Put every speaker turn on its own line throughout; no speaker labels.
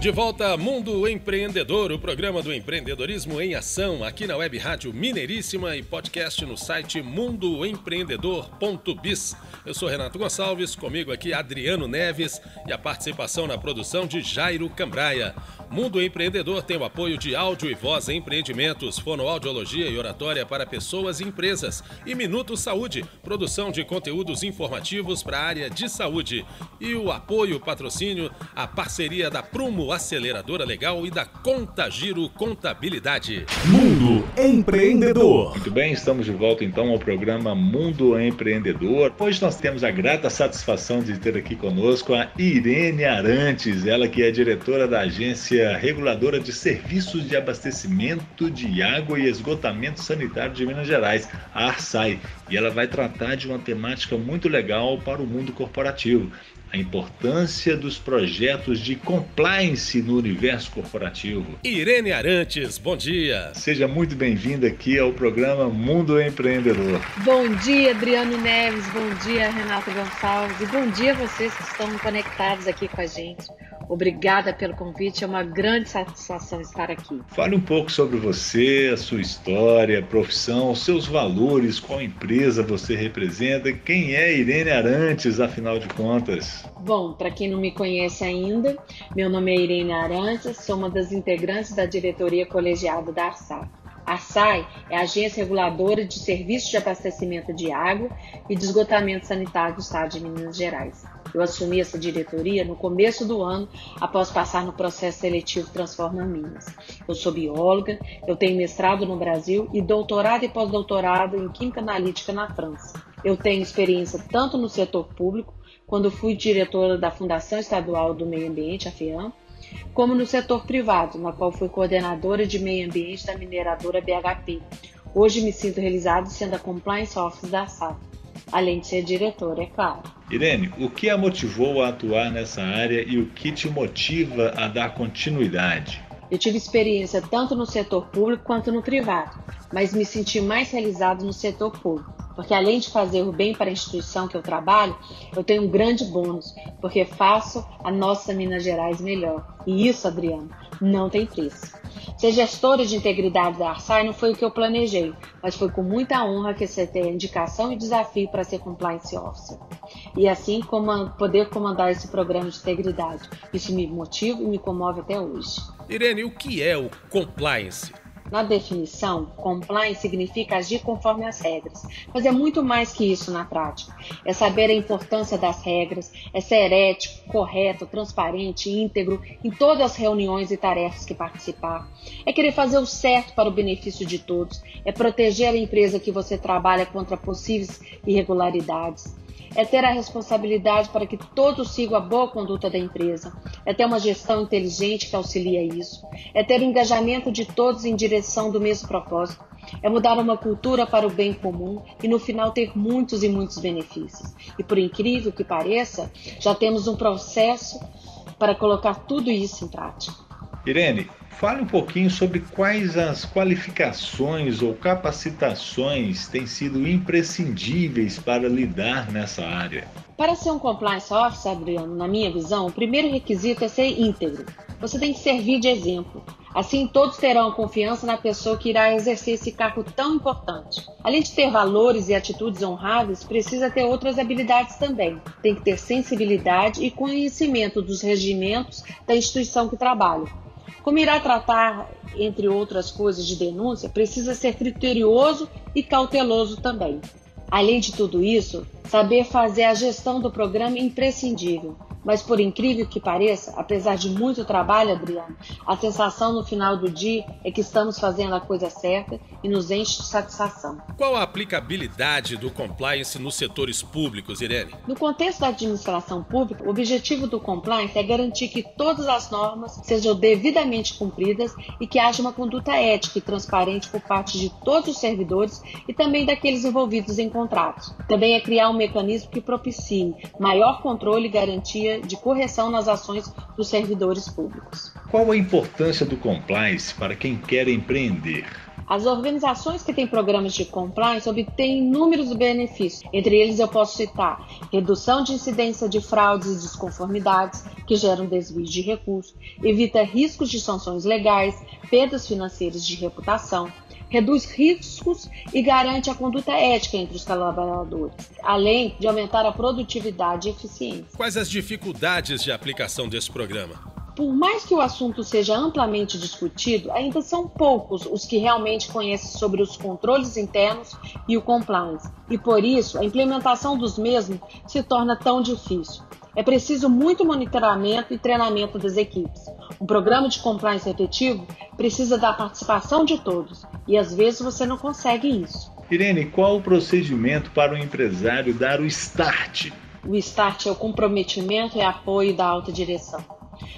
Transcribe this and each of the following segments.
De volta Mundo Empreendedor, o programa do empreendedorismo em ação, aqui na Web Rádio Mineiríssima e podcast no site mundoempreendedor.biz. Eu sou Renato Gonçalves, comigo aqui Adriano Neves e a participação na produção de Jairo Cambraia. Mundo Empreendedor tem o apoio de Áudio e Voz Empreendimentos, fonoaudiologia e oratória para pessoas e empresas. E Minuto Saúde, produção de conteúdos informativos para a área de saúde. E o apoio, patrocínio, a parceria da Prumo Aceleradora Legal e da Contagiro Contabilidade.
Mundo Empreendedor.
Muito bem, estamos de volta então ao programa Mundo Empreendedor. Hoje nós temos a grata satisfação de ter aqui conosco a Irene Arantes, ela que é diretora da agência Agência Reguladora de Serviços de Abastecimento de Água e Esgotamento Sanitário de Minas Gerais, a ARSAI, e ela vai tratar de uma temática muito legal para o mundo corporativo. A importância dos projetos de compliance no universo corporativo.
Irene Arantes, bom dia.
Seja muito bem-vinda aqui ao programa Mundo Empreendedor.
Bom dia, Adriano Neves, bom dia, Renato Gonçalves, e bom dia a vocês que estão conectados aqui com a gente. Obrigada pelo convite, é uma grande satisfação estar aqui.
Fale um pouco sobre você, a sua história, profissão, seus valores, qual empresa você representa, quem é Irene Arantes, afinal de contas.
Bom, para quem não me conhece ainda, meu nome é Irene Arantes, sou uma das integrantes da diretoria colegiada da ARSAI. A SAI é a Agência Reguladora de Serviços de Abastecimento de Água e de Esgotamento Sanitário do Estado de Minas Gerais. Eu assumi essa diretoria no começo do ano, após passar no processo seletivo Transforma Minas. Eu sou bióloga, eu tenho mestrado no Brasil e doutorado e pós-doutorado em Química Analítica na França. Eu tenho experiência tanto no setor público, quando fui diretora da Fundação Estadual do Meio Ambiente, a FEAM, como no setor privado, na qual fui coordenadora de meio ambiente da mineradora BHP. Hoje me sinto realizado sendo a Compliance Office da SAP, além de ser diretora, é claro.
Irene, o que a motivou a atuar nessa área e o que te motiva a dar continuidade?
Eu tive experiência tanto no setor público quanto no privado, mas me senti mais realizado no setor público, porque além de fazer o bem para a instituição que eu trabalho, eu tenho um grande bônus, porque faço a nossa Minas Gerais melhor. E isso, Adriano, não tem preço. Ser gestora de integridade da Arsai não foi o que eu planejei, mas foi com muita honra que aceitei a indicação e desafio para ser compliance officer. E assim como poder comandar esse programa de integridade. Isso me motiva e me comove até hoje.
Irene, o que é o compliance?
Na definição, compliance significa agir conforme as regras, mas é muito mais que isso na prática. É saber a importância das regras, é ser ético, correto, transparente, íntegro em todas as reuniões e tarefas que participar. É querer fazer o certo para o benefício de todos, é proteger a empresa que você trabalha contra possíveis irregularidades é ter a responsabilidade para que todos sigam a boa conduta da empresa, é ter uma gestão inteligente que auxilia isso, é ter o engajamento de todos em direção do mesmo propósito, é mudar uma cultura para o bem comum e no final ter muitos e muitos benefícios. E por incrível que pareça, já temos um processo para colocar tudo isso em prática.
Irene, Fale um pouquinho sobre quais as qualificações ou capacitações têm sido imprescindíveis para lidar nessa área.
Para ser um compliance officer, Adriano, na minha visão, o primeiro requisito é ser íntegro. Você tem que servir de exemplo. Assim, todos terão confiança na pessoa que irá exercer esse cargo tão importante. Além de ter valores e atitudes honráveis, precisa ter outras habilidades também. Tem que ter sensibilidade e conhecimento dos regimentos da instituição que trabalha como irá tratar, entre outras coisas, de denúncia, precisa ser criterioso e cauteloso também. Além de tudo isso, saber fazer a gestão do programa é imprescindível. Mas por incrível que pareça, apesar de muito trabalho, Adriano, a sensação no final do dia é que estamos fazendo a coisa certa e nos enche de satisfação.
Qual a aplicabilidade do compliance nos setores públicos, Irene?
No contexto da administração pública, o objetivo do compliance é garantir que todas as normas sejam devidamente cumpridas e que haja uma conduta ética e transparente por parte de todos os servidores e também daqueles envolvidos em contratos. Também é criar um mecanismo que propicie maior controle e garantia de correção nas ações dos servidores públicos.
Qual a importância do compliance para quem quer empreender?
As organizações que têm programas de compliance obtêm inúmeros benefícios. Entre eles, eu posso citar redução de incidência de fraudes e desconformidades, que geram desvios de recursos, evita riscos de sanções legais, perdas financeiras de reputação, reduz riscos e garante a conduta ética entre os colaboradores, além de aumentar a produtividade e eficiência.
Quais as dificuldades de aplicação desse programa?
por mais que o assunto seja amplamente discutido, ainda são poucos os que realmente conhecem sobre os controles internos e o compliance, e por isso a implementação dos mesmos se torna tão difícil. É preciso muito monitoramento e treinamento das equipes. Um programa de compliance efetivo precisa da participação de todos, e às vezes você não consegue isso.
Irene, qual o procedimento para o empresário dar o start?
O start é o comprometimento e apoio da alta direção.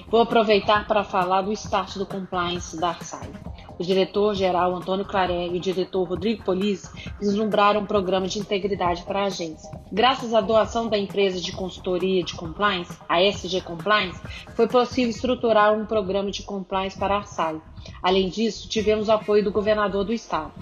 Vou aproveitar para falar do start do compliance da Arsai. O diretor-geral Antônio Claré e o diretor Rodrigo Polizzi vislumbraram um programa de integridade para a agência. Graças à doação da empresa de consultoria de compliance, a SG Compliance, foi possível estruturar um programa de compliance para a Arsai, Além disso, tivemos o apoio do governador do estado.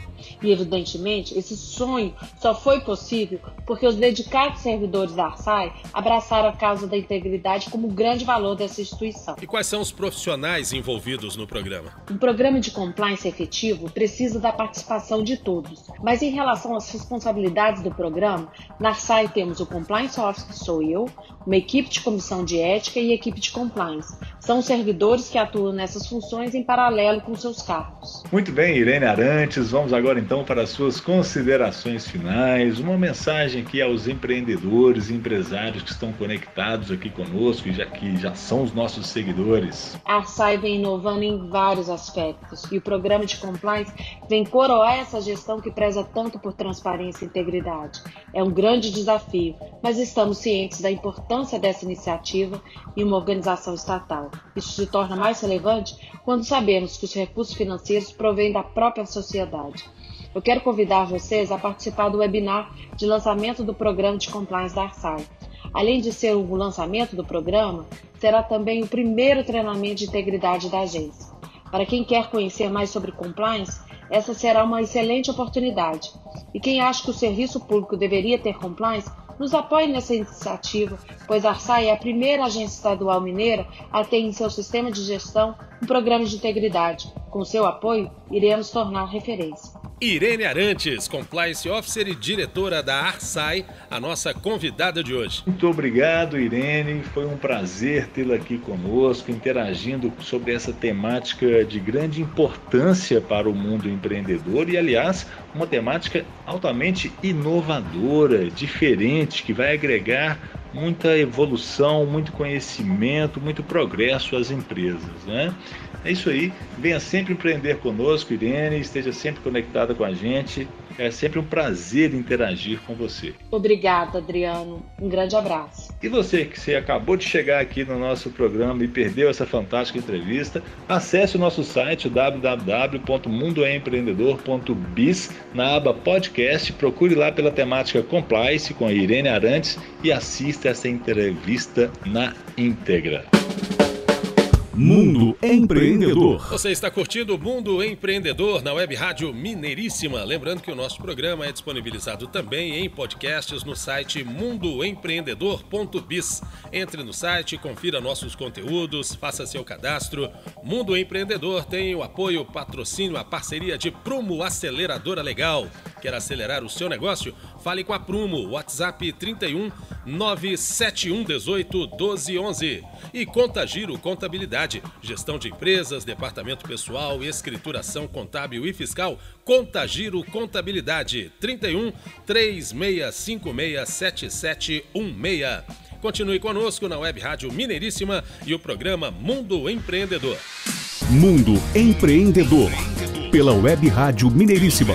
E, evidentemente, esse sonho só foi possível porque os dedicados servidores da Arsai abraçaram a causa da integridade como grande valor dessa instituição.
E quais são os profissionais envolvidos no programa?
Um programa de compliance efetivo precisa da participação de todos. Mas em relação às responsabilidades do programa, na Arsai temos o Compliance Officer, que sou eu, uma equipe de comissão de ética e equipe de compliance. São servidores que atuam nessas funções em paralelo com seus cargos.
Muito bem, Irene Arantes, vamos agora então para as suas considerações finais, uma mensagem aqui aos empreendedores e empresários que estão conectados aqui conosco e já que já são os nossos seguidores.
A SAI vem inovando em vários aspectos e o programa de compliance vem coroar essa gestão que preza tanto por transparência e integridade. É um grande desafio, mas estamos cientes da importância dessa iniciativa em uma organização estatal. Isso se torna mais relevante quando sabemos que os recursos financeiros provêm da própria sociedade. Eu quero convidar vocês a participar do webinar de lançamento do programa de compliance da Arsai. Além de ser o lançamento do programa, será também o primeiro treinamento de integridade da agência. Para quem quer conhecer mais sobre compliance, essa será uma excelente oportunidade. E quem acha que o serviço público deveria ter compliance, nos apoie nessa iniciativa, pois a Arsai é a primeira agência estadual mineira a ter em seu sistema de gestão um programa de integridade. Com seu apoio, iremos tornar referência.
Irene Arantes, Compliance Officer e diretora da Arsai, a nossa convidada de hoje.
Muito obrigado, Irene. Foi um prazer tê-la aqui conosco, interagindo sobre essa temática de grande importância para o mundo empreendedor e, aliás, uma temática altamente inovadora, diferente, que vai agregar muita evolução, muito conhecimento, muito progresso às empresas. Né? É isso aí. Venha sempre empreender conosco, Irene, esteja sempre conectada com a gente. É sempre um prazer interagir com você.
Obrigada, Adriano. Um grande abraço.
E você que você acabou de chegar aqui no nosso programa e perdeu essa fantástica entrevista, acesse o nosso site www.mundoempreendedor.biz na aba podcast, procure lá pela temática Compliance com a Irene Arantes e assista essa entrevista na íntegra.
Mundo Empreendedor.
Você está curtindo o Mundo Empreendedor na Web Rádio Mineiríssima. Lembrando que o nosso programa é disponibilizado também em podcasts no site mundoempreendedor.biz. Entre no site, confira nossos conteúdos, faça seu cadastro. Mundo Empreendedor tem o apoio, patrocínio, a parceria de Prumo Aceleradora Legal. Quer acelerar o seu negócio? Fale com a Prumo, WhatsApp 31 971 18 12 11. E Contagiro Contabilidade, gestão de empresas, departamento pessoal, escrituração contábil e fiscal. Contagiro Contabilidade 31 3656 7716. Continue conosco na Web Rádio Mineiríssima e o programa Mundo Empreendedor.
Mundo Empreendedor, pela Web Rádio Mineiríssima.